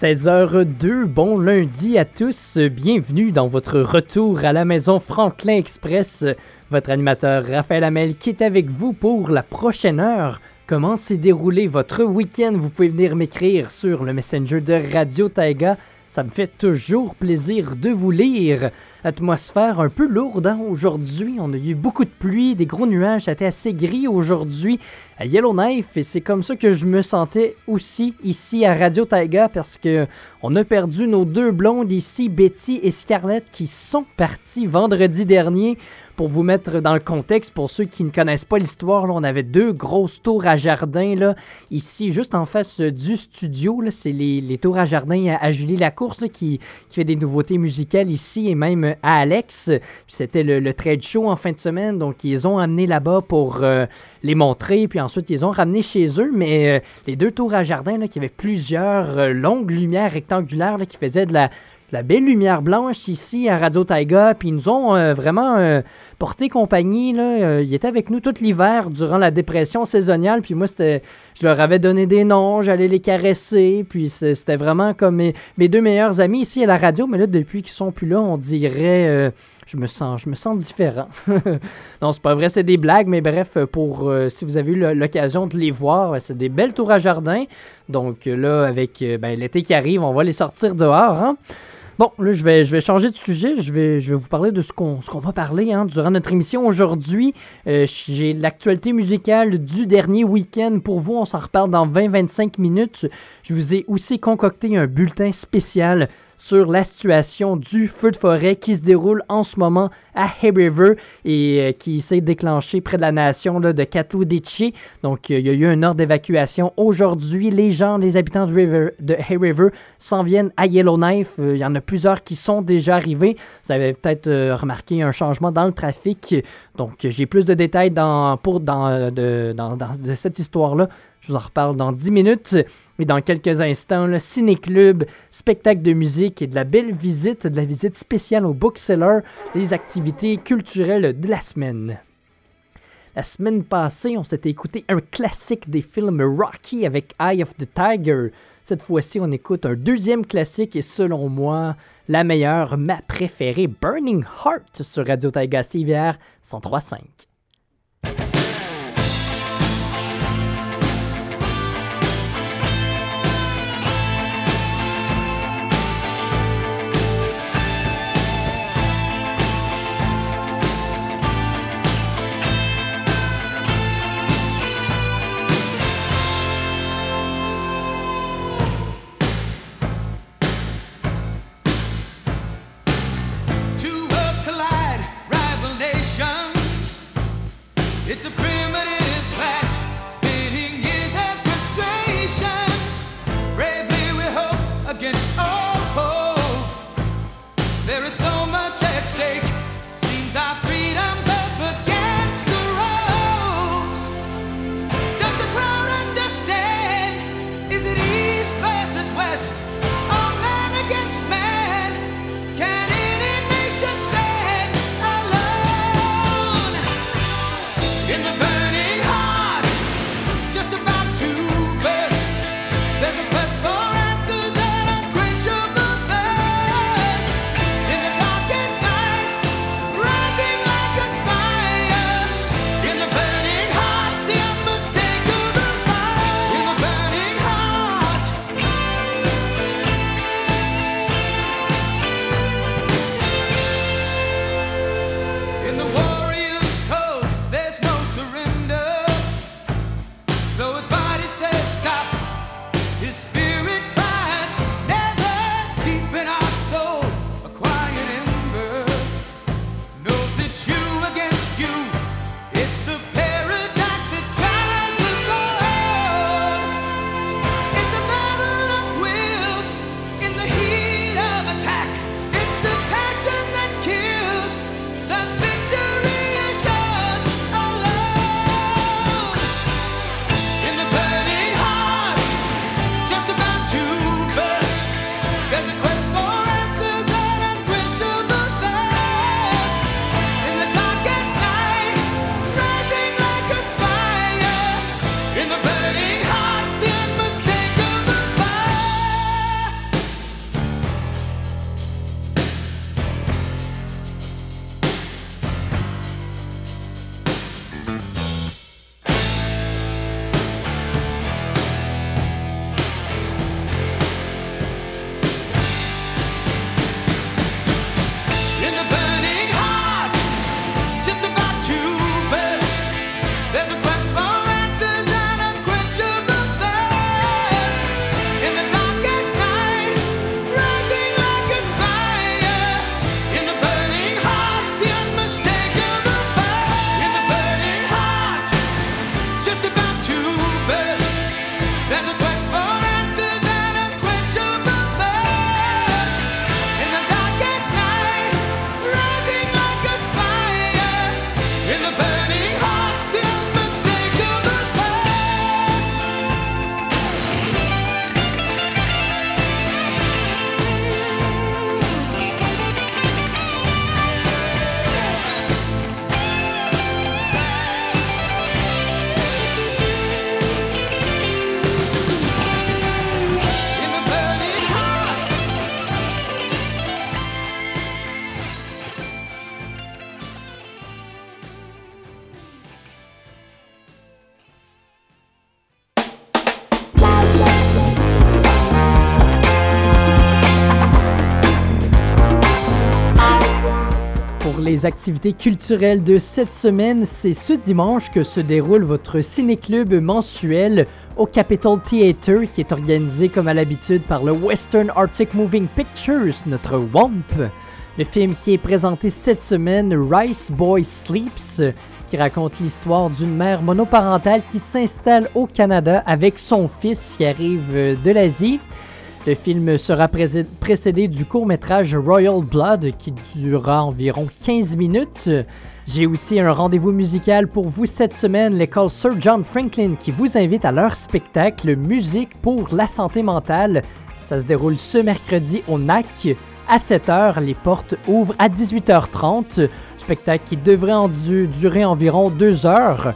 16h02, bon lundi à tous, bienvenue dans votre retour à la maison Franklin Express. Votre animateur Raphaël Amel qui est avec vous pour la prochaine heure. Comment s'est déroulé votre week-end? Vous pouvez venir m'écrire sur le messenger de Radio Taiga ça me fait toujours plaisir de vous lire. Atmosphère un peu lourde hein, aujourd'hui. On a eu beaucoup de pluie, des gros nuages. Été assez gris aujourd'hui à Yellowknife et c'est comme ça que je me sentais aussi ici à Radio Taiga parce que on a perdu nos deux blondes ici, Betty et Scarlett, qui sont parties vendredi dernier pour vous mettre dans le contexte, pour ceux qui ne connaissent pas l'histoire, on avait deux grosses tours à jardin là, ici, juste en face du studio. C'est les, tours à jardin à, Julie Lacourse qui, fait des nouveautés musicales ici et même à Alex. C'était le, trade show en fin de semaine, donc ils ont amené là-bas pour euh, les montrer, puis ensuite ils ont ramené chez eux. Mais euh, les deux tours à jardin qui avaient plusieurs euh, longues lumières rectangulaires qui faisaient de la la belle lumière blanche ici à Radio Taiga. Puis ils nous ont euh, vraiment euh, porté compagnie. Là. Euh, ils étaient avec nous tout l'hiver durant la dépression saisonnière. Puis moi, c'était, je leur avais donné des noms, j'allais les caresser. Puis c'était vraiment comme mes, deux meilleurs amis ici à la radio. Mais là, depuis qu'ils sont plus là, on dirait je me sens, je me sens différent. non, c'est pas vrai, c'est des blagues, mais bref, pour si vous avez eu l'occasion de les voir, c'est des belles tours à jardin. Donc là, avec ben, l'été qui arrive, on va les sortir dehors. Hein? Bon, là, je vais, changer de sujet. Je vais, vous parler de ce qu'on qu'on va parler hein, durant notre émission aujourd'hui. Euh, j'ai l'actualité musicale du dernier week-end pour vous. On s'en reparle dans 20-25 minutes. Je vous ai aussi concocté un bulletin spécial sur la situation du feu de forêt qui se déroule en ce moment à Hay River et euh, qui s'est déclenché près de la nation de Katoudichi. Donc, euh, il y a eu un ordre d'évacuation aujourd'hui. Les gens, les habitants de, River, de Hay River s'en viennent à Yellowknife. Euh, il y en a plusieurs qui sont déjà arrivés. Vous avez peut-être remarqué un changement dans le trafic. Donc, j'ai plus de détails pour, dans, de, de cette histoire-là. Je vous en reparle dans 10 minutes. Mais dans quelques instants, le ciné-club, spectacle de musique et de la belle visite, de la visite spéciale au bookseller, les activités culturelles de la semaine. La semaine passée, on s'était écouté un classique des films Rocky avec Eye of the Tiger. Cette fois-ci, on écoute un deuxième classique et selon moi, la meilleure, ma préférée, Burning Heart sur Radio Taiga CVR 103.5. les activités culturelles de cette semaine, c'est ce dimanche que se déroule votre ciné-club mensuel au Capitol Theatre qui est organisé comme à l'habitude par le Western Arctic Moving Pictures, notre WAMP. Le film qui est présenté cette semaine, Rice Boy Sleeps, qui raconte l'histoire d'une mère monoparentale qui s'installe au Canada avec son fils qui arrive de l'Asie. Le film sera précédé du court-métrage Royal Blood qui durera environ 15 minutes. J'ai aussi un rendez-vous musical pour vous cette semaine, l'école Sir John Franklin qui vous invite à leur spectacle Musique pour la santé mentale. Ça se déroule ce mercredi au NAC à 7h. Les portes ouvrent à 18h30. Spectacle qui devrait durer environ 2 heures.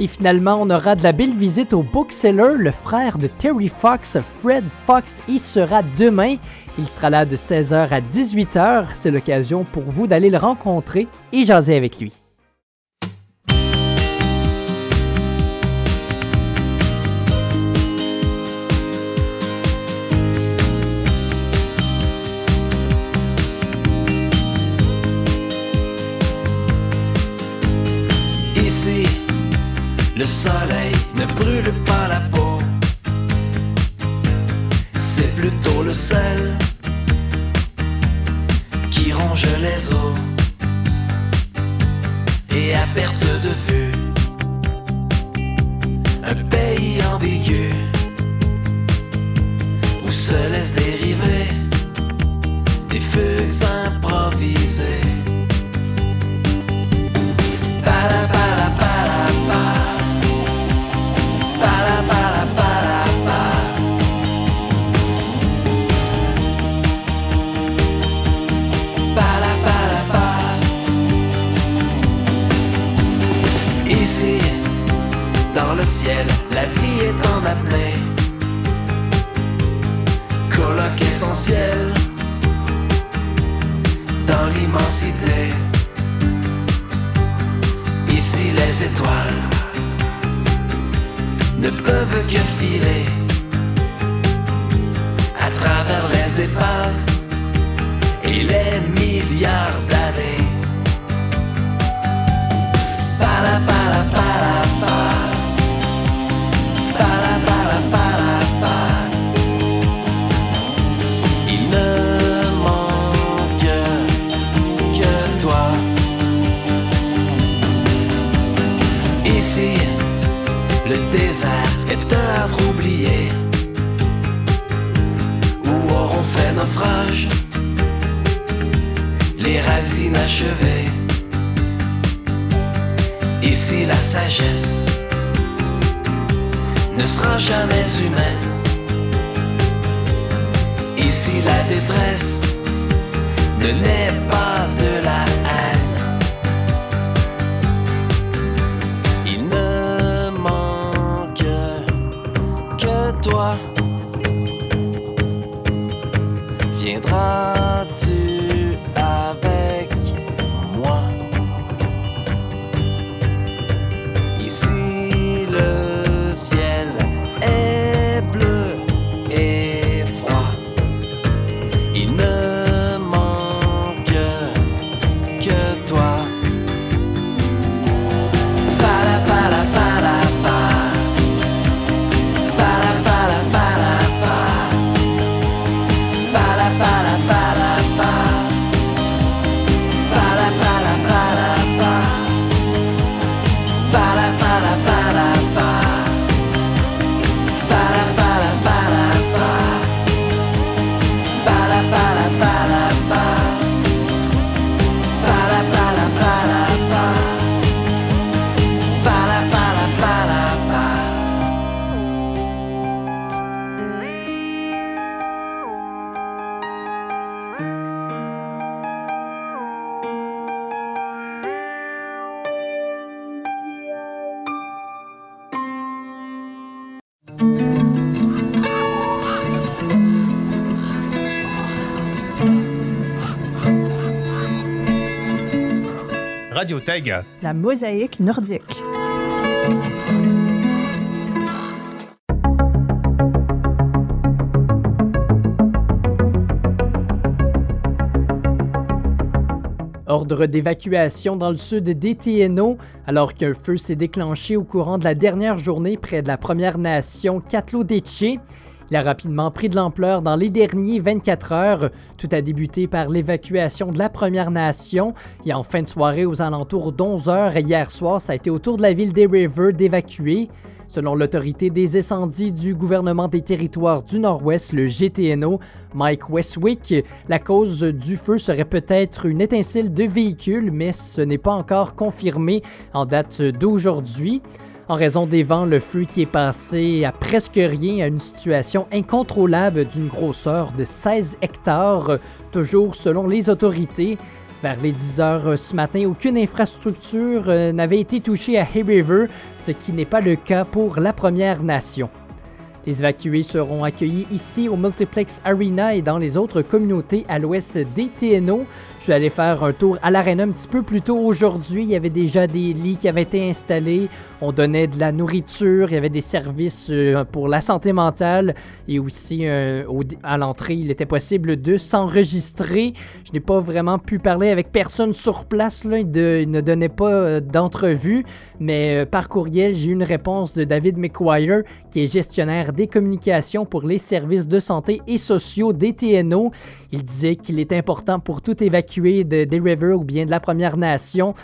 Et finalement, on aura de la belle visite au bookseller, le frère de Terry Fox, Fred Fox, y sera demain. Il sera là de 16h à 18h. C'est l'occasion pour vous d'aller le rencontrer et jaser avec lui. Soleil ne brûle pas la peau. C'est plutôt le sel qui ronge les os. Et à perte de vue, un pays ambigu où se laissent dériver apnée. Colloque essentiel dans l'immensité. Ici les étoiles ne peuvent que filer à travers les épaves et les milliards d'années. Para, para, para. Les rêves inachevés. Ici la sagesse ne sera jamais humaine. Ici la détresse ne naît pas de la heart. La mosaïque nordique. Ordre d'évacuation dans le sud d'Etieno, alors qu'un feu s'est déclenché au courant de la dernière journée près de la Première Nation Katlo-Deche. Il a rapidement pris de l'ampleur dans les derniers 24 heures. Tout a débuté par l'évacuation de la Première Nation et en fin de soirée aux alentours d'11 heures hier soir, ça a été au tour de la ville des River d'évacuer. Selon l'autorité des incendies du gouvernement des territoires du Nord-Ouest, le GTNO, Mike Westwick, la cause du feu serait peut-être une étincelle de véhicule, mais ce n'est pas encore confirmé en date d'aujourd'hui. En raison des vents, le feu qui est passé à presque rien à une situation incontrôlable d'une grosseur de 16 hectares, toujours selon les autorités. Vers les 10 heures ce matin, aucune infrastructure euh, n'avait été touchée à Hay River, ce qui n'est pas le cas pour la Première Nation. Les évacués seront accueillis ici au Multiplex Arena et dans les autres communautés à l'ouest des TNO. Je suis allé faire un tour à l'arène un petit peu plus tôt aujourd'hui. Il y avait déjà des lits qui avaient été installés. On donnait de la nourriture. Il y avait des services euh, pour la santé mentale. Et aussi, euh, à l'entrée, il était possible de s'enregistrer. Je n'ai pas vraiment pu parler avec personne sur place. Là. Il, ne donnait pas euh, d'entrevue. Mais par courriel, j'ai eu une réponse de David McQuire, qui est gestionnaire des communications pour les services de santé et sociaux des TNO. Il disait qu'il est important pour tout évacué de des River ou bien de la Première Nation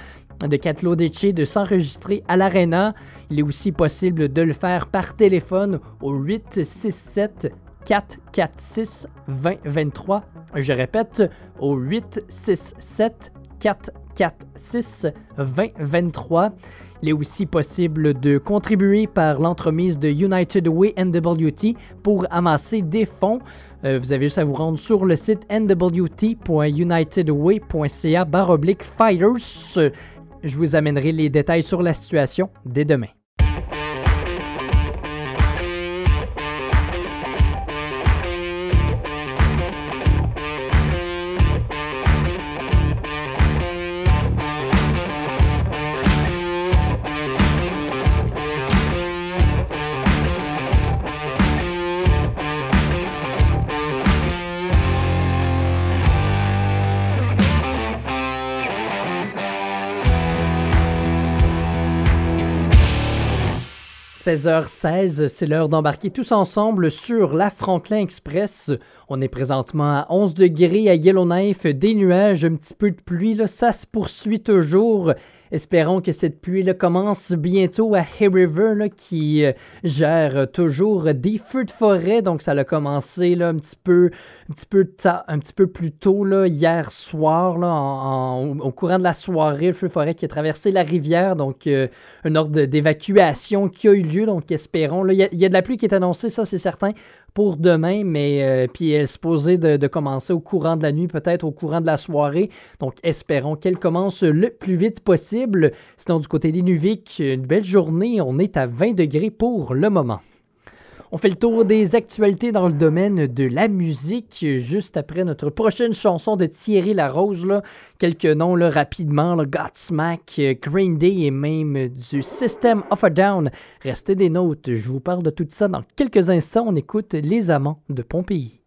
de Catlo de s'enregistrer à l'Arena. Il est aussi possible de le faire par téléphone au 867 446 2023. Je répète, au 867 446 2023. Il est aussi possible de contribuer par l'entremise de United Way NWT pour amasser des fonds. Euh, vous avez juste à vous rendre sur le site nwt.unitedway.ca fighters. Je vous amènerai les détails sur la situation dès demain. 16h16, c'est l'heure d'embarquer tous ensemble sur la Franklin Express. On est présentement à 11 degrés à Yellowknife, des nuages, un petit peu de pluie, là, ça se poursuit toujours. Espérons que cette pluie-là commence bientôt à Hay River, qui euh, gère toujours des feux de forêt. Donc, ça a commencé là, un, petit peu, un, plus tôt là, hier soir, là, au courant de la soirée, le feu de forêt qui a traversé la rivière. Donc, euh, un ordre d'évacuation qui a eu lieu. Donc, espérons. Il y, a de la pluie qui est annoncée, ça, c'est certain pour demain, mais euh, puis elle est supposée de, commencer au courant de la nuit, peut-être au courant de la soirée. Donc espérons qu'elle commence le plus vite possible. Sinon, du côté des Nuvik, une belle journée. On est à 20 degrés pour le moment. On fait le tour des actualités dans le domaine de la musique juste après notre prochaine chanson de Thierry Larose. Là. Quelques noms là, rapidement Godsmack, Green Day et même du System of a Down. Restez des notes, je vous parle de tout ça dans quelques instants. On écoute Les Amants de Pompéi.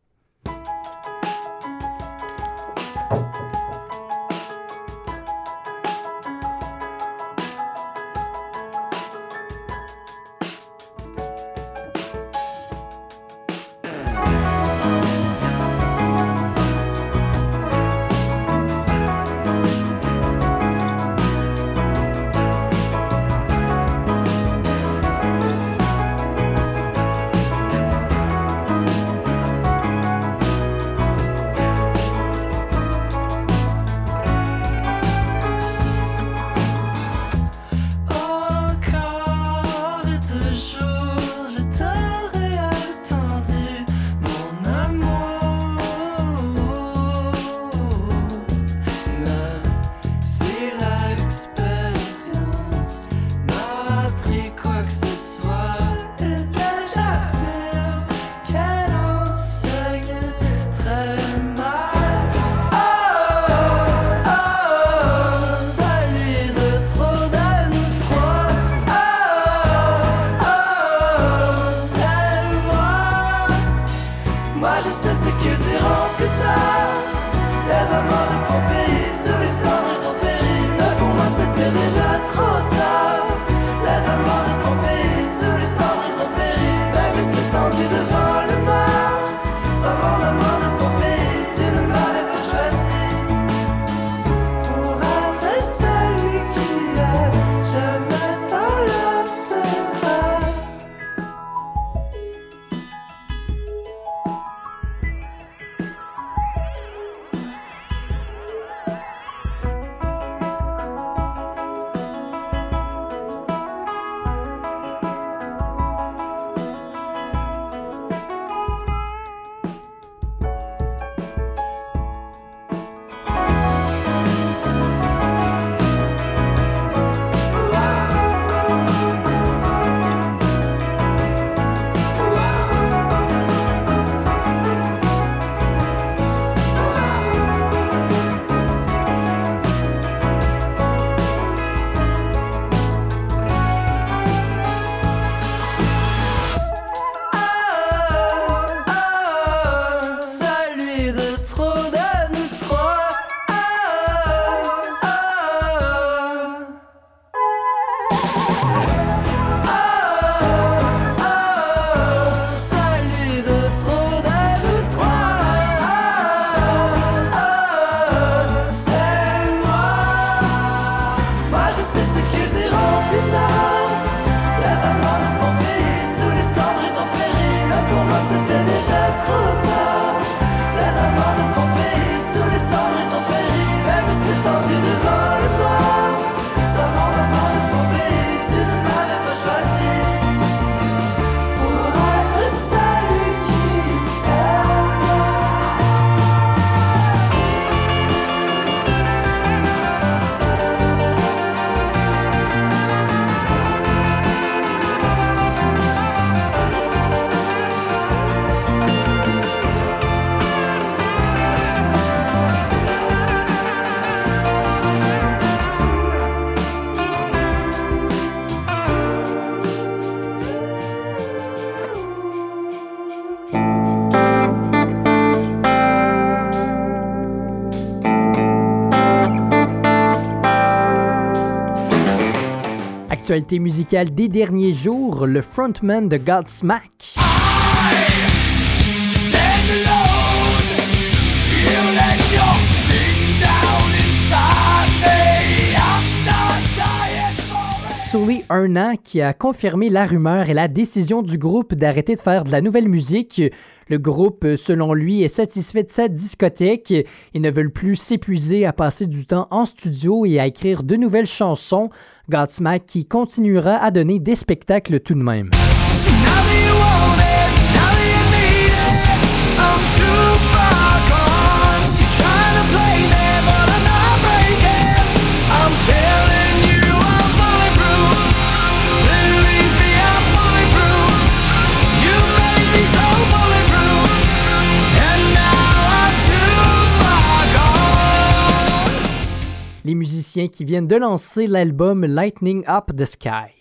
L'actualité musicale des derniers jours, le frontman de Godsmack. Un an, qui a confirmé la rumeur et la décision du groupe d'arrêter de faire de la nouvelle musique. Le groupe, selon lui, est satisfait de sa discothèque. Ils ne veulent plus s'épuiser à passer du temps en studio et à écrire de nouvelles chansons. Godsmack qui continuera à donner des spectacles tout de même. Les musiciens qui viennent de lancer l'album Lightning Up the Sky.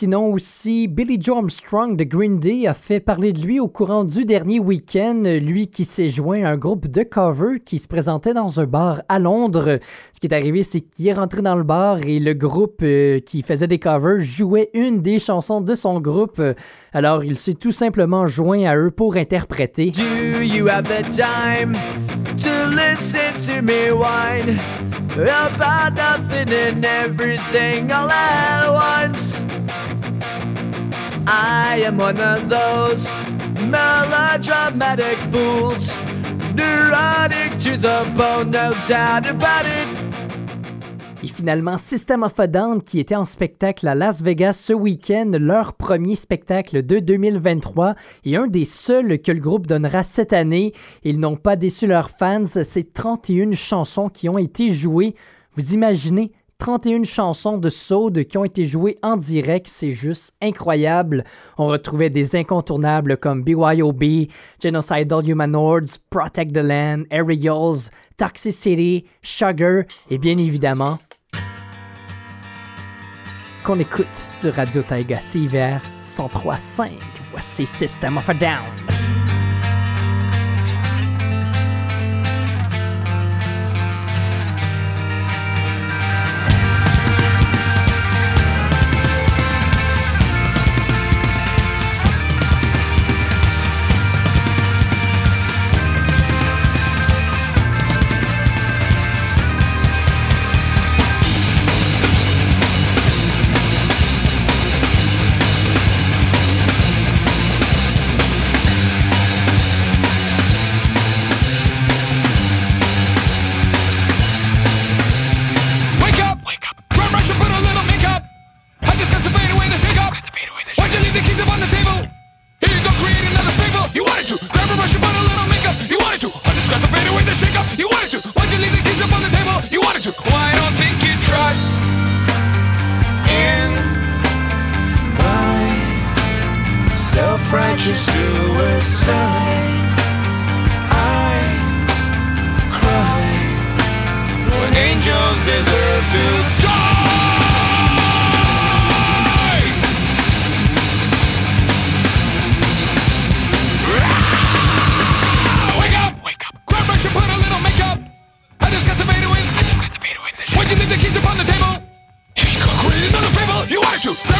Sinon aussi, Billy Joe Armstrong de Green Day a fait parler de lui au courant du dernier week-end, lui qui s'est joint à un groupe de cover qui se présentait dans un bar à Londres. Ce qui est arrivé, c'est qu'il est rentré dans le bar et le groupe euh, qui faisait des covers jouait une des chansons de son groupe. Alors il s'est tout simplement joint à eux pour interpréter. Do you have the time to listen to me whine about nothing and everything all at once? I am one of those melodramatic fools, neurotic to the bone, no doubt about it. Et finalement, System of a Down, qui était en spectacle à Las Vegas ce week-end, leur premier spectacle de 2023 et un des seuls que le groupe donnera cette année. Ils n'ont pas déçu leurs fans, c'est 31 chansons qui ont été jouées. Vous imaginez 31 chansons de Soul qui ont été jouées en direct, c'est juste incroyable. On retrouvait des incontournables comme BYOB, Genocidal Humanoids, Protect the Land, Aerials, Toxicity, Sugar et bien évidemment qu'on écoute sur Radio Taiga hiver 103.5. Voici System of a Down. So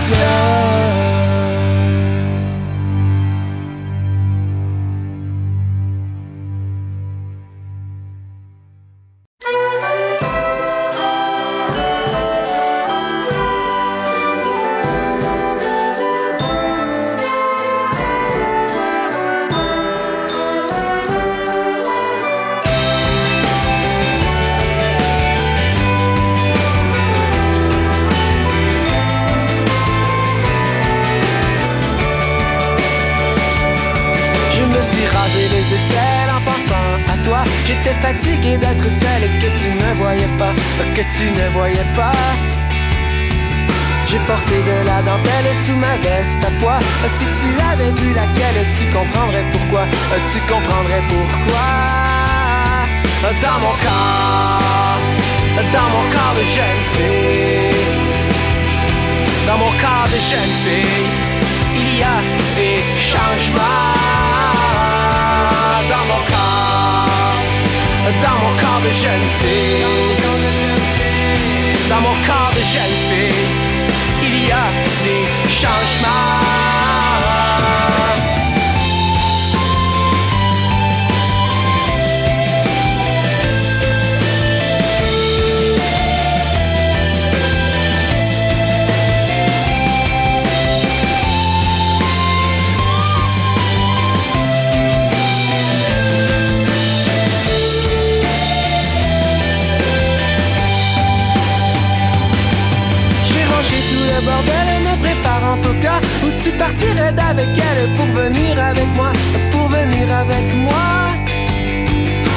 down. Partirais d'avec elle pour venir avec moi, pour venir avec moi.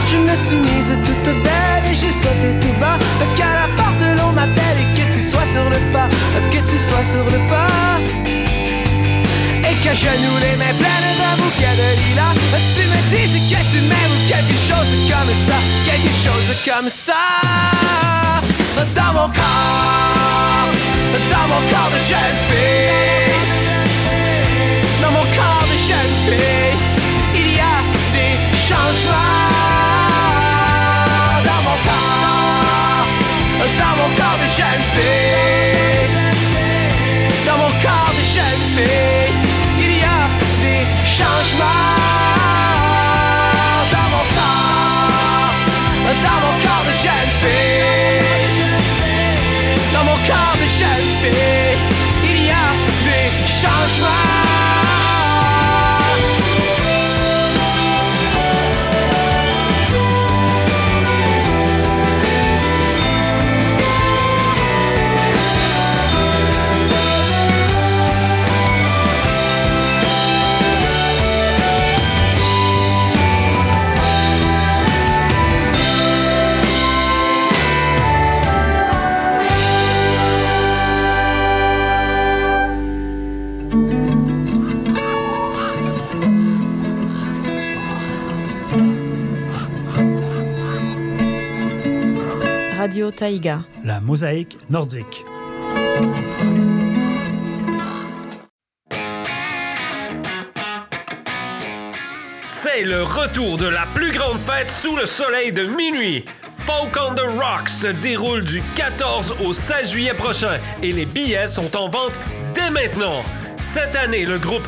Je me suis mise toute belle et j'ai sauté tout bas qu'à la porte l'on m'appelle et que tu sois sur le pas, que tu sois sur le pas. Et que je nous les mains pleines d'un bouquet de lilas Tu me dises que tu m'aimes quelque chose comme ça Quelque chose comme ça Dans mon corps Dans mon corps de jeune fille Il y a des changements Dans mon corps Dans mon corps de jeune dans mon corps de jeune il y a des changements. Radio Taïga. La mosaïque nordique. C'est le retour de la plus grande fête sous le soleil de minuit. Folk on the Rocks se déroule du 14 au 16 juillet prochain et les billets sont en vente dès maintenant. Cette année, le groupe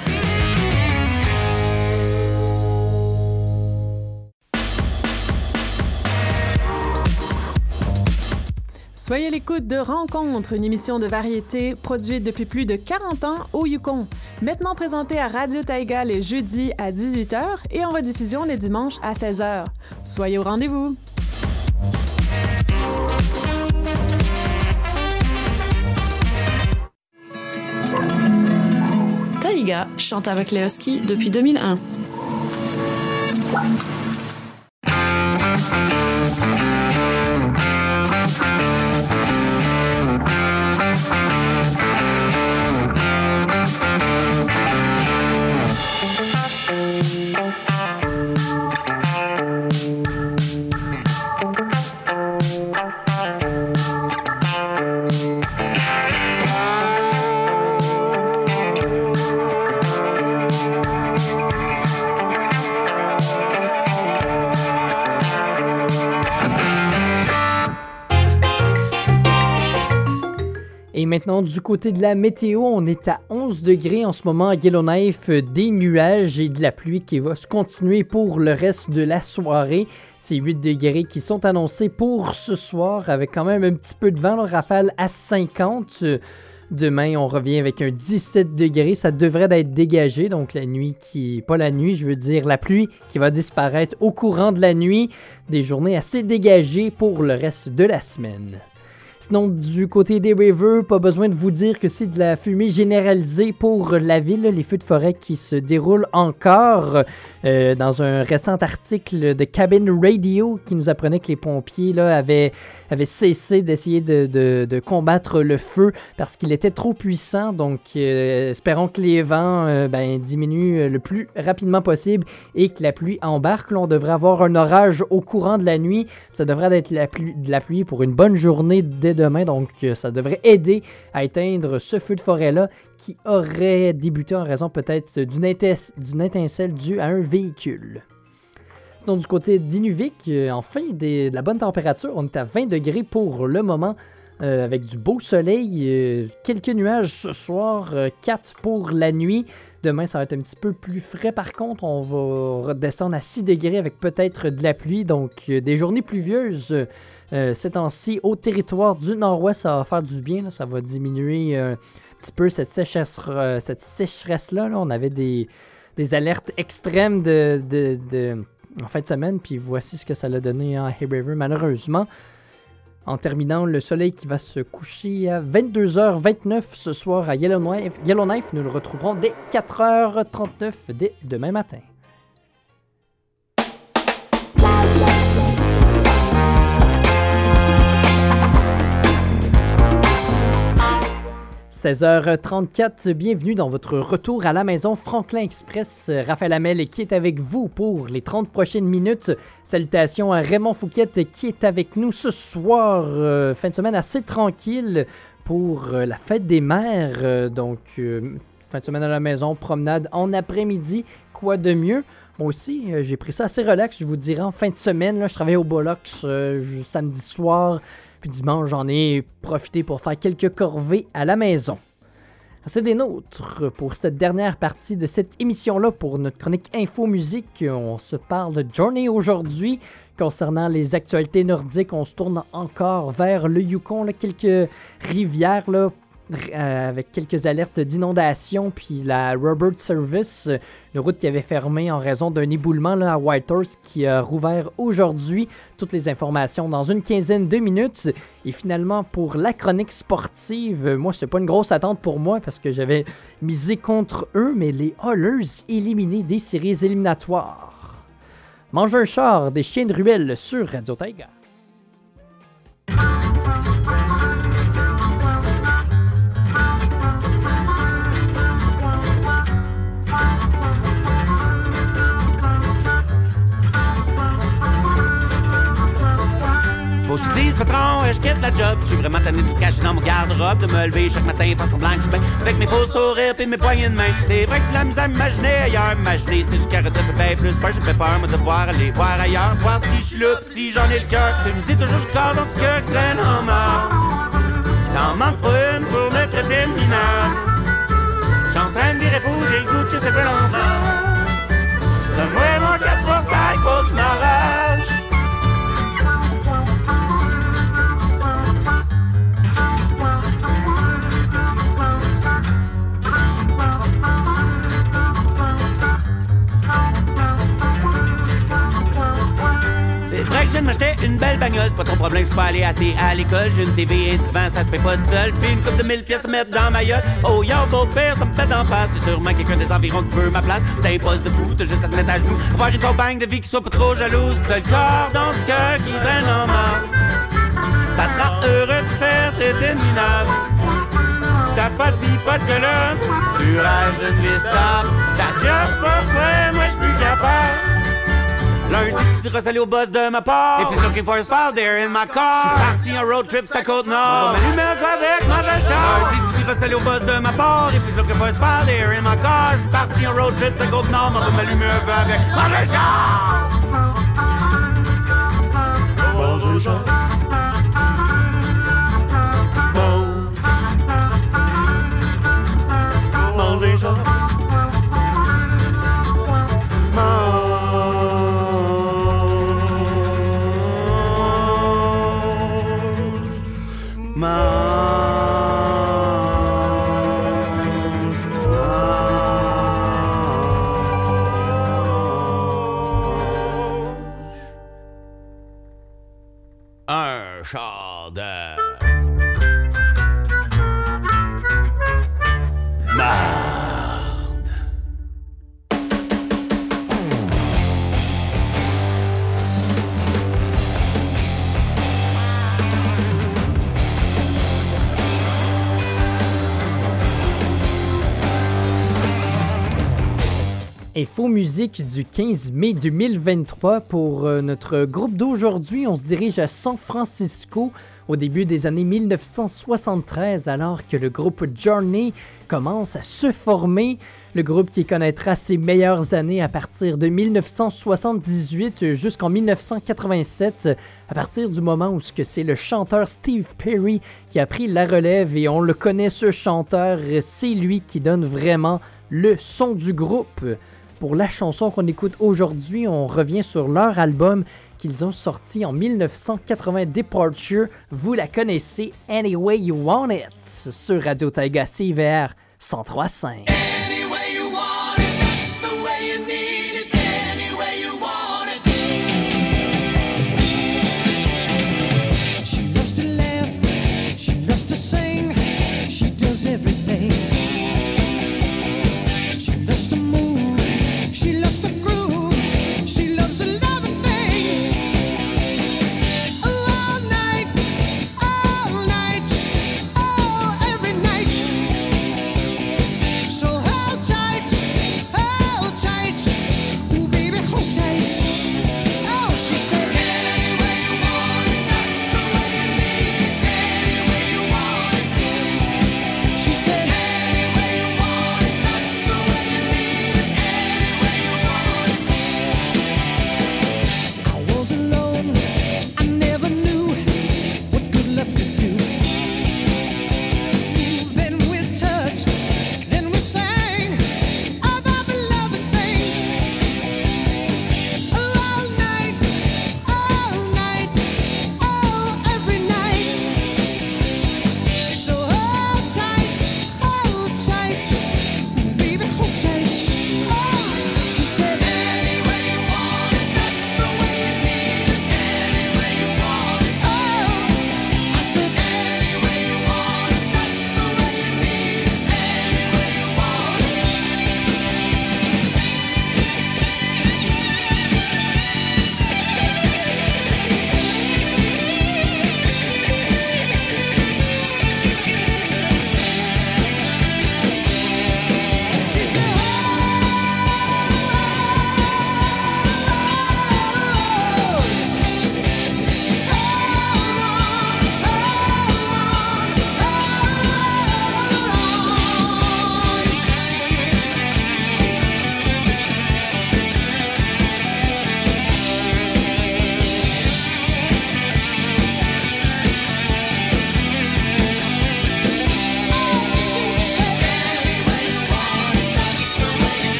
Soyez à l'écoute de Rencontre, une émission de variété produite depuis plus de 40 ans au Yukon. Maintenant présentée à Radio Taïga les jeudis à 18h et en rediffusion les dimanches à 16h. Soyez au rendez-vous! Taïga chante avec les Huskies depuis 2001. Du côté de la météo, on est à 11 degrés en ce moment à Yellowknife, des nuages et de la pluie qui va se continuer pour le reste de la soirée. C'est 8 degrés qui sont annoncés pour ce soir avec quand même un petit peu de vent, le rafale à 50. Demain, on revient avec un 17 degrés. Ça devrait être dégagé. Donc, la nuit qui. Pas la nuit, je veux dire la pluie qui va disparaître au courant de la nuit. Des journées assez dégagées pour le reste de la semaine. Sinon, du côté des rivers, pas besoin de vous dire que c'est de la fumée généralisée pour la ville, les feux de forêt qui se déroulent encore. Euh, dans un récent article de Cabin Radio qui nous apprenait que les pompiers avaient, cessé d'essayer de, combattre le feu parce qu'il était trop puissant. Donc, euh, espérons que les vents euh, ben, diminuent le plus rapidement possible et que la pluie embarque. On devrait avoir un orage au courant de la nuit. Ça devrait être la pluie, de la pluie pour une bonne journée dès demain. Donc, ça devrait aider à éteindre ce feu de forêt-là qui aurait débuté en raison peut-être d'une étincelle due à un véhicule. Sinon, du côté d'Inuvik, euh, enfin, de la bonne température. On est à 20 degrés pour le moment, euh, avec du beau soleil. Euh, quelques nuages ce soir, 4 pour la nuit. Demain, ça va être un petit peu plus frais. Par contre, on va redescendre à 6 degrés avec peut-être de la pluie. Donc, des journées pluvieuses ces temps-ci au territoire du nord-ouest. Ça va faire du bien. Ça va diminuer un petit peu cette sécheresse-là. Cette sécheresse -là, On avait des alertes extrêmes de, en fin de semaine. Puis voici ce que ça a donné à Hay River, malheureusement. En terminant, le soleil qui va se coucher à 22h29 ce soir à Yellowknife. Yellowknife, nous le retrouverons dès 4h39 dès demain matin. 16h34, bienvenue dans votre retour à la maison Franklin Express. Raphaël Hamel qui est avec vous pour les 30 prochaines minutes. Salutations à Raymond Fouquette qui est avec nous ce soir. Euh, fin de semaine assez tranquille pour euh, la fête des mères. Euh, donc, fin de semaine à la maison, promenade en après-midi. Quoi de mieux? Moi aussi, j'ai pris ça assez relax, je vous dirais, en fin de semaine. Là, je travaille au Bolox samedi soir. Puis dimanche, j'en ai profité pour faire quelques corvées à la maison. C'est des nôtres pour cette dernière partie de cette émission-là pour notre chronique Info Musique. On se parle de Journey aujourd'hui. Concernant les actualités nordiques, on se tourne encore vers le Yukon, quelques rivières là, euh, avec quelques alertes d'inondation, puis la Robert Service, une route qui avait fermé en raison d'un éboulement à Whitehorse qui a rouvert aujourd'hui. Toutes les informations dans une quinzaine de minutes. Et finalement, pour la chronique sportive, moi, c'est pas une grosse attente pour moi parce que j'avais misé contre eux, mais les Hollers éliminés des séries éliminatoires. Mange un char des chiens de ruelle sur Radio Taiga. Faut que je dise, patron, je quitte la job. Je suis vraiment tanné de me cacher dans mon garde-robe, de me lever chaque matin, faire semblant que je avec mes faux sourires pis mes poignées de main. C'est vrai que la misère m'imaginer ailleurs, m'imaginer si je carotte bien plus peur, j'ai peur, moi, de voir aller voir ailleurs, voir si je suis si j'en ai le cœur. Tu me dis toujours, je garde dans ce cœur traîne en mort. T'en manques pas une pour me traiter de mineur. J'suis en train de virer fou, j'ai le goût que c'est fait longtemps. Pas ton problème, je pas aller assez à l'école. J'ai une TV et divan, ça se paye pas tout seul. Puis une coupe de mille pièces à mettre dans ma gueule. Oh yo, beau père, ça me pète d'en face. C'est sûrement quelqu'un des environs qui veut ma place. C'est un poste de fou, t'as juste à te mettre à genoux. Voir une compagne de vie qui soit pas trop jalouse. T'as le corps dans ce cœur qui traîne en mal. Ça te rend heureux de faire de minable. T'as pas de vie, pas de colonne. Tu rêves d'une vie stable. T'as job pas prêt, moi j'suis plus capable. Lundi, tu diras salut au boss de ma part. If he's looking for his file, they're in my car. J'suis parti en road trip, sa côte nord. M'allumer un avec, manger un. Lundi, tu diras salut au boss de ma part. If he's looking for his file, they're in my car. J'suis parti en road trip, sa côte nord. M'allumer un feu avec, manger un char. Manger un char. Manger. De... Marde. Info musique du 15 mai 2023 pour euh, notre groupe d'aujourd'hui. On se dirige à San Francisco au début des années 1973 alors que le groupe Journey commence à se former. Le groupe qui connaîtra ses meilleures années à partir de 1978 jusqu'en 1987, à partir du moment où c'est le chanteur Steve Perry qui a pris la relève et on le connaît ce chanteur, c'est lui qui donne vraiment le son du groupe. Pour la chanson qu'on écoute aujourd'hui, on revient sur leur album qu'ils ont sorti en 1980, Departure. Vous la connaissez, Anyway You Want It, sur Radio Taiga CVR 103.5.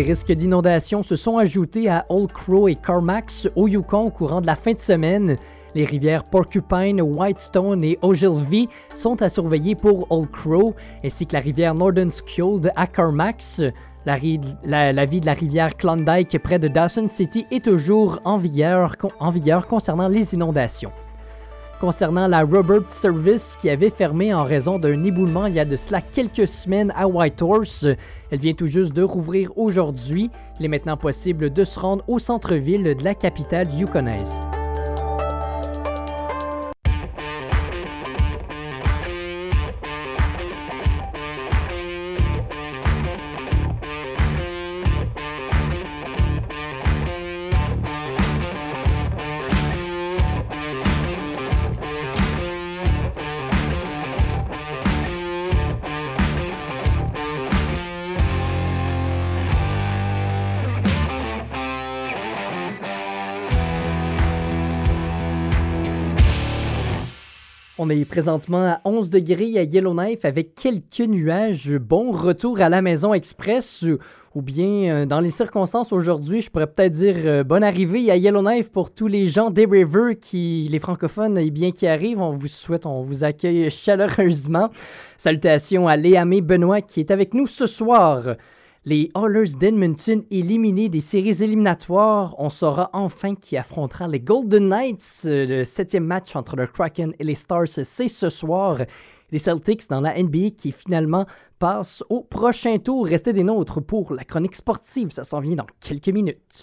Des risques d'inondation se sont ajoutés à Old Crow et Carmax au Yukon au courant de la fin de semaine. Les rivières Porcupine, Whitestone et Ogilvy sont à surveiller pour Old Crow, ainsi que la rivière Northern Skjold à Carmax. La, vie de la rivière Klondike près de Dawson City est toujours en vigueur concernant les inondations. Concernant la Robert Service qui avait fermé en raison d'un éboulement il y a de cela quelques semaines à Whitehorse. Elle vient tout juste de rouvrir aujourd'hui. Il est maintenant possible de se rendre au centre-ville de la capitale yukonaise. On est présentement à 11 degrés à Yellowknife avec quelques nuages. Bon retour à la maison express euh, ou bien euh, dans les circonstances aujourd'hui, je pourrais peut-être dire euh, bonne arrivée à Yellowknife pour tous les gens des River qui les francophones et bien qui arrivent. On vous souhaite, on vous accueille chaleureusement. Salutations à Léamé Benoît qui est avec nous ce soir. Les Oilers d'Edmonton éliminés des séries éliminatoires. On saura enfin qui affrontera les Golden Knights. Euh, Le septième match entre le Kraken et les Stars, c'est ce soir. Les Celtics dans la NBA qui finalement passent au prochain tour. Restez des nôtres pour la chronique sportive. Ça s'en vient dans quelques minutes.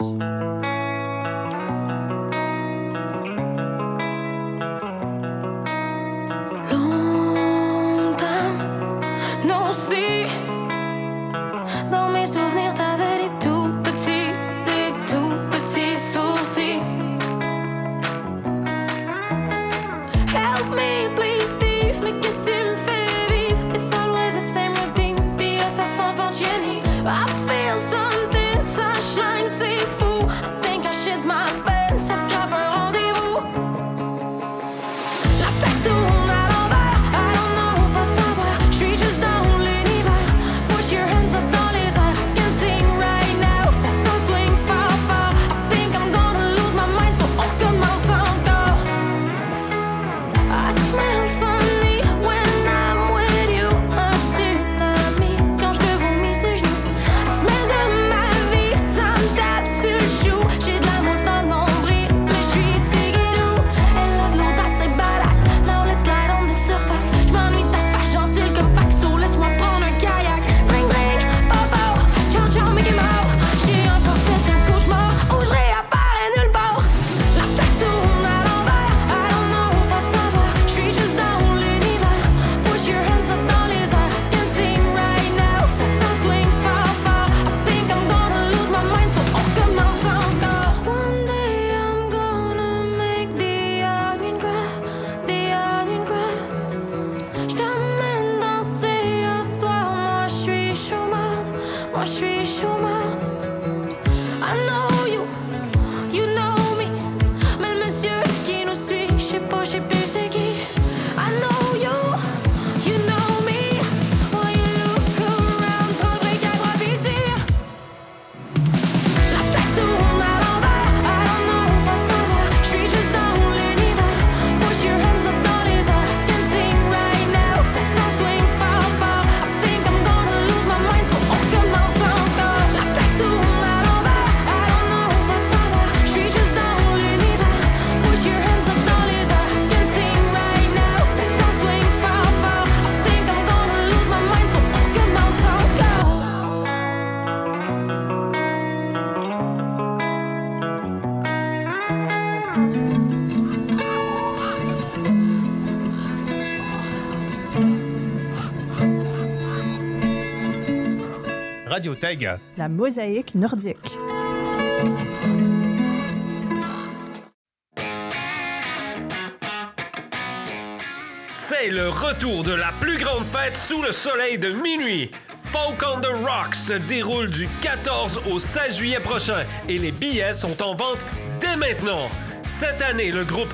Radio. La mosaïque nordique. C'est le retour de la plus grande fête sous le soleil de minuit. Folk on the Rocks se déroule du 14 au 16 juillet prochain et les billets sont en vente dès maintenant. Cette année, le groupe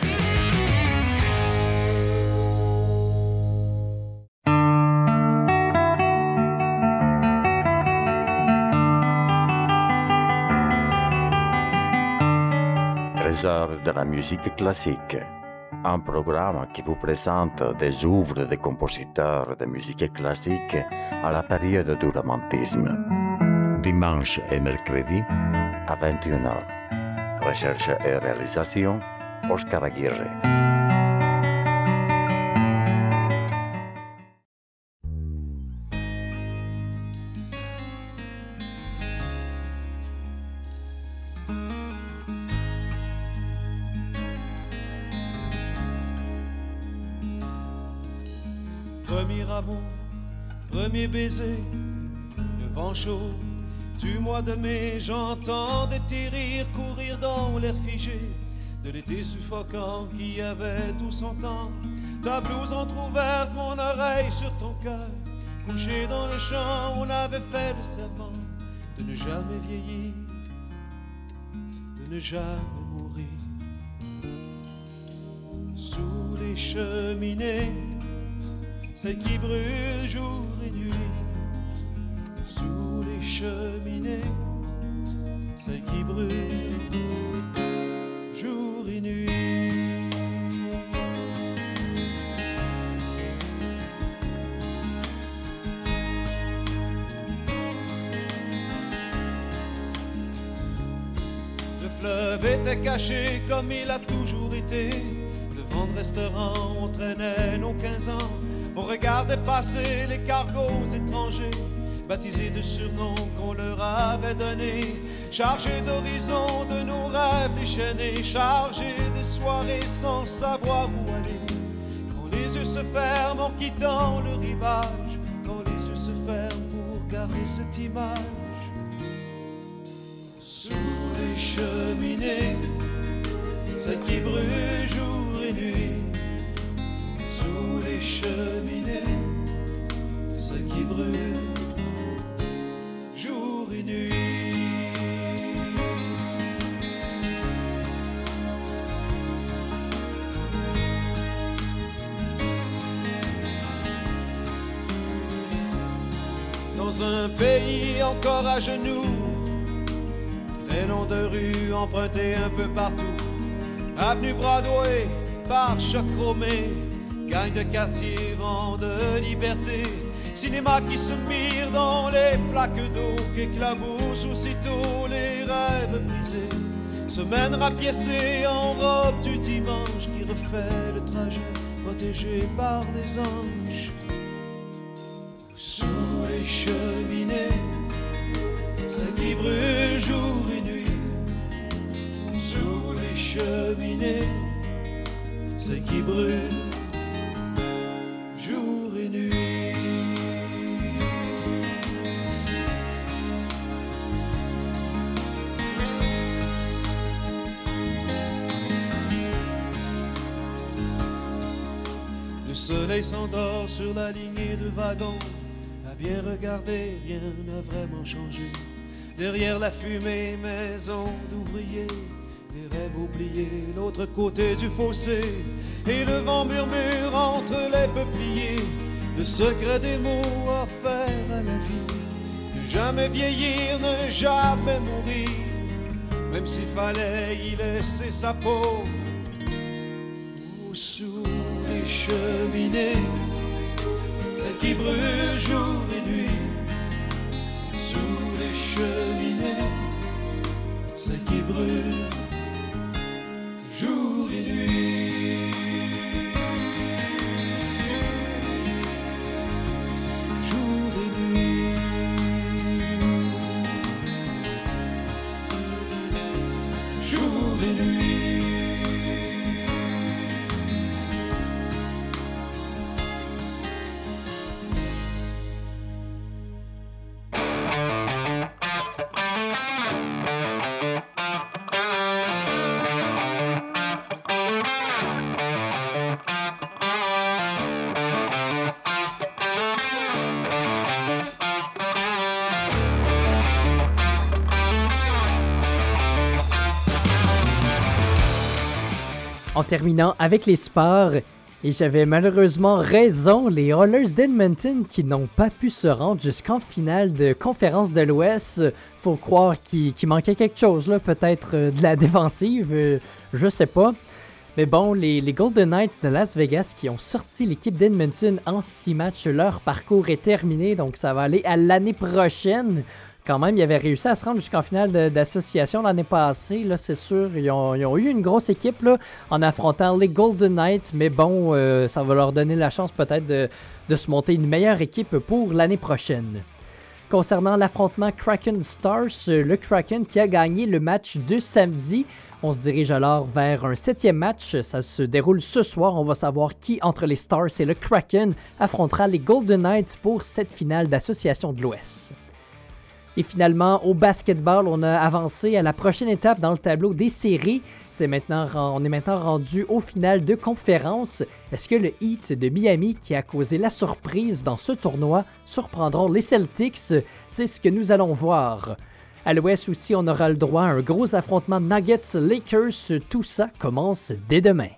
de la musique classique. Un programme qui vous présente des œuvres des compositeurs de musique classique à la période du romantisme. Dimanche et mercredi à 21h. Recherche et réalisation, Oscar Aguirre. Premier baiser, le vent chaud du mois de mai, j'entends tes rires courir dans l'air figé de l'été suffocant qui avait tout son temps. Ta blouse entr'ouverte, mon oreille sur ton cœur, couché dans le champ, on avait fait le serment de ne jamais vieillir, de ne jamais mourir. Sous les cheminées, celles qui brûlent jour et nuit, sous les cheminées, celles qui brûlent jour et nuit. Le fleuve était caché comme il a toujours été. Devant le restaurant, on traînait nos 15 ans. On regardait passer les cargos étrangers, baptisés de surnoms qu'on leur avait donnés. Chargés d'horizons, de nos rêves déchaînés, chargés de soirées sans savoir où aller. Quand les yeux se ferment en quittant le rivage, quand les yeux se ferment pour garder cette image. Sous les cheminées, celles qui brûlent jour cheminées, celles qui brûlent jour et nuit. Dans un pays encore à genoux, des noms de rues empruntés un peu partout. Avenue Broadway, par chromé, gagne de quartier, vent de liberté. Cinéma qui se mire dans les flaques d'eau, qu'éclaboussent aussitôt les rêves brisés. Semaine rapiécée en robe du dimanche qui refait le trajet, protégé par des anges. Sous les cheminées, celles qui brûlent jour et nuit. Sous les cheminées, celles qui brûlent s'endort sur la lignée de wagons. À bien regarder, rien n'a vraiment changé. Derrière la fumée, maison d'ouvriers, les rêves oubliés, l'autre côté du fossé. Et le vent murmure entre les peupliers, le secret des mots offerts à la vie. Ne jamais vieillir, ne jamais mourir, même s'il fallait y laisser sa peau. Cheminées, celles qui brûlent jour et nuit. Sous les cheminées, celles qui brûlent En terminant avec les sports, et j'avais malheureusement raison, les Oilers d'Edmonton qui n'ont pas pu se rendre jusqu'en finale de conférence de l'Ouest, faut croire qu'il manquait quelque chose, là, peut-être euh, de la défensive. euh, Je sais pas. Mais bon, les, les Golden Knights de Las Vegas qui ont sorti l'équipe d'Edmonton en six matchs, leur parcours est terminé, donc ça va aller à l'année prochaine. Quand même, ils avaient réussi à se rendre jusqu'en finale d'association l'année passée. Là, c'est sûr, ils ont, eu une grosse équipe en affrontant les Golden Knights, mais bon, euh, ça va leur donner la chance peut-être de, de se monter une meilleure équipe pour l'année prochaine. Concernant l'affrontement Kraken Stars, euh, le Kraken qui a gagné le match de samedi. On se dirige alors vers un septième match. Ça se déroule ce soir. On va savoir qui entre les Stars et le Kraken affrontera les Golden Knights pour cette finale d'association de l'Ouest. Et finalement, au basketball, on a avancé à la prochaine étape dans le tableau des séries. C'est maintenant, on est maintenant rendu au final de conférence. Est-ce que le Heat de Miami, qui a causé la surprise dans ce tournoi, surprendront les Celtics? C'est ce que nous allons voir. À l'ouest aussi, on aura le droit à un gros affrontement Nuggets-Lakers. Tout ça commence dès demain.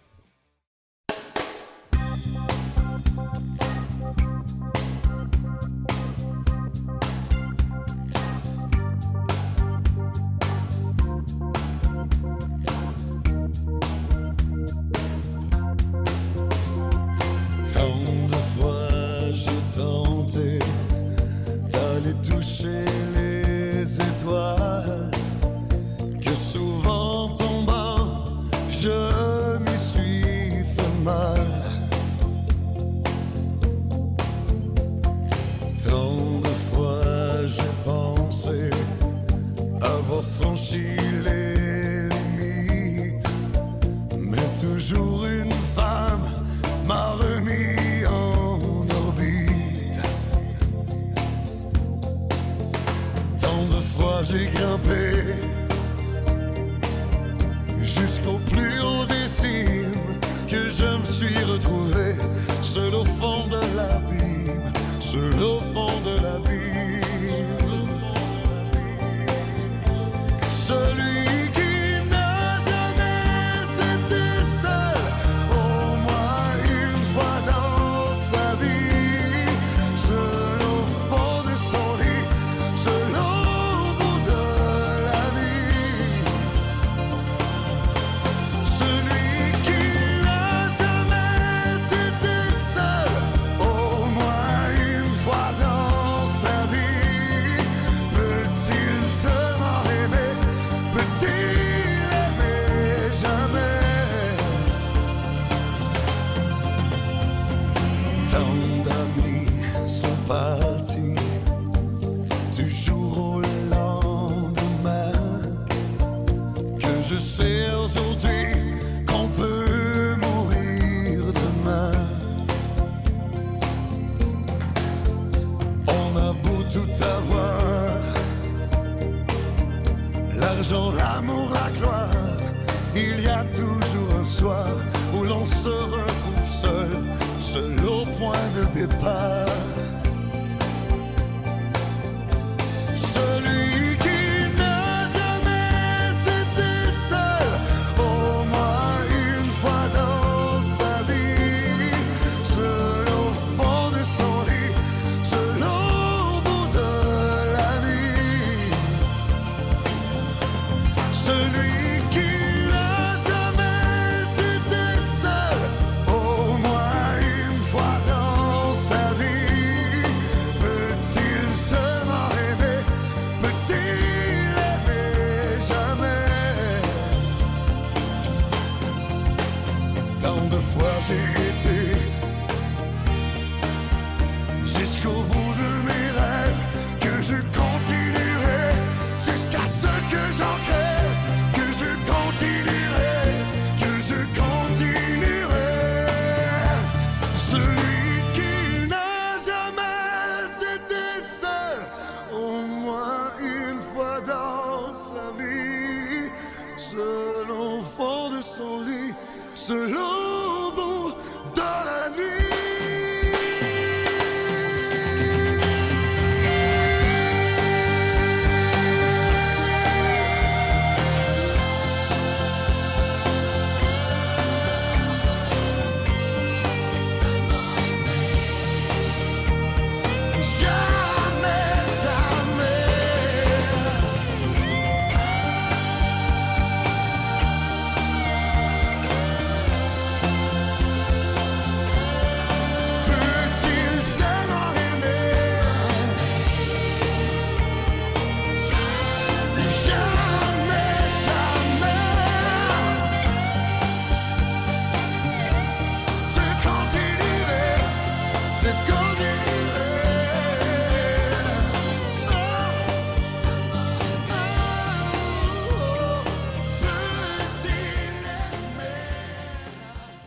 Se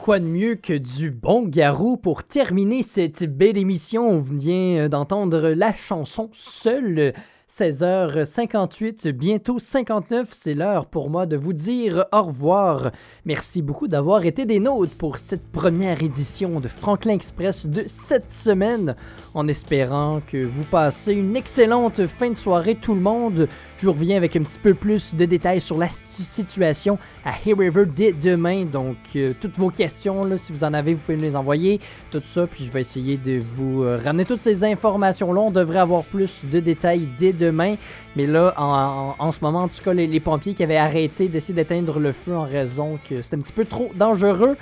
quoi de mieux que du bon garou pour terminer cette belle émission? On vient euh, d'entendre la chanson Seul. 16h58, bientôt 59, c'est l'heure pour moi de vous dire au revoir. Merci beaucoup d'avoir été des nôtres pour cette première édition de Franklin Express de cette semaine, en espérant que vous passez une excellente fin de soirée tout le monde. Je vous reviens avec un petit peu plus de détails sur la situation à Hay River dès demain, donc euh, toutes vos questions, là, si vous en avez, vous pouvez me les envoyer, tout ça, puis je vais essayer de vous euh, ramener toutes ces informations-là. On devrait avoir plus de détails dès demain, mais là, en, ce moment, en tout cas, les, les pompiers qui avaient arrêté d'essayer d'éteindre le feu en raison que c'était un petit peu trop dangereux.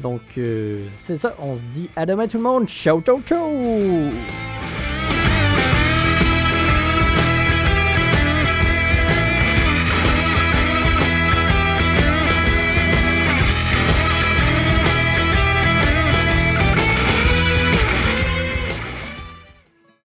Donc, euh, c'est ça, on se dit à demain tout le monde. Ciao, ciao, ciao!